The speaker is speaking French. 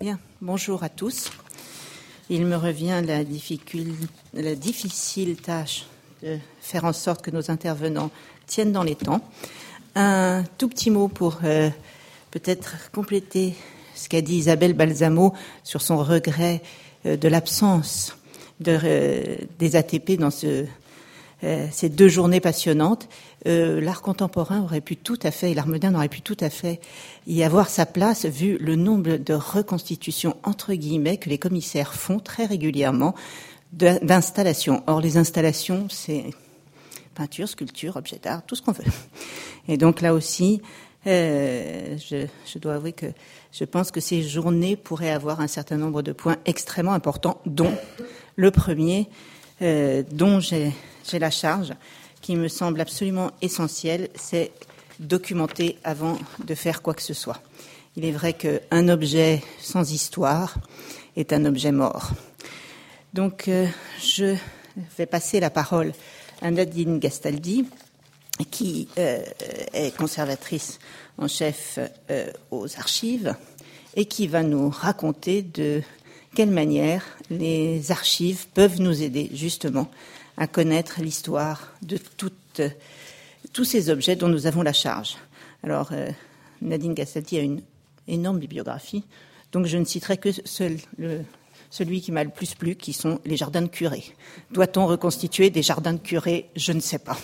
Bien, bonjour à tous. Il me revient la, difficile tâche de faire en sorte que nos intervenants tiennent dans les temps. Un tout petit mot pour euh, peut-être compléter ce qu'a dit Isabelle Balsamo sur son regret euh, de l'absence euh, des ATP dans ce, ces deux journées passionnantes. l'art contemporain aurait pu tout à fait, l'art moderne aurait pu tout à fait y avoir sa place vu le nombre de reconstitutions entre guillemets que les commissaires font très régulièrement d'installations. Or, les installations, c'est peinture, sculpture, objet d'art, tout ce qu'on veut. Et donc là aussi, euh, je, dois avouer que je pense que ces journées pourraient avoir un certain nombre de points extrêmement importants, dont le premier, euh, dont j'ai la charge, qui me semble absolument essentiel, c'est documenter avant de faire quoi que ce soit. Il est vrai qu'un objet sans histoire est un objet mort. Donc, euh, je vais passer la parole à Nadine Gastaldi, qui euh, est conservatrice en chef euh, aux archives et qui va nous raconter de quelle manière les archives peuvent nous aider justement à connaître l'histoire de tous ces objets dont nous avons la charge. Alors, Nadine Gastaldi a une énorme bibliographie, donc je ne citerai que celui qui m'a le plus plu, qui sont les jardins de curés. Doit-on reconstituer des jardins de curés? Je ne sais pas.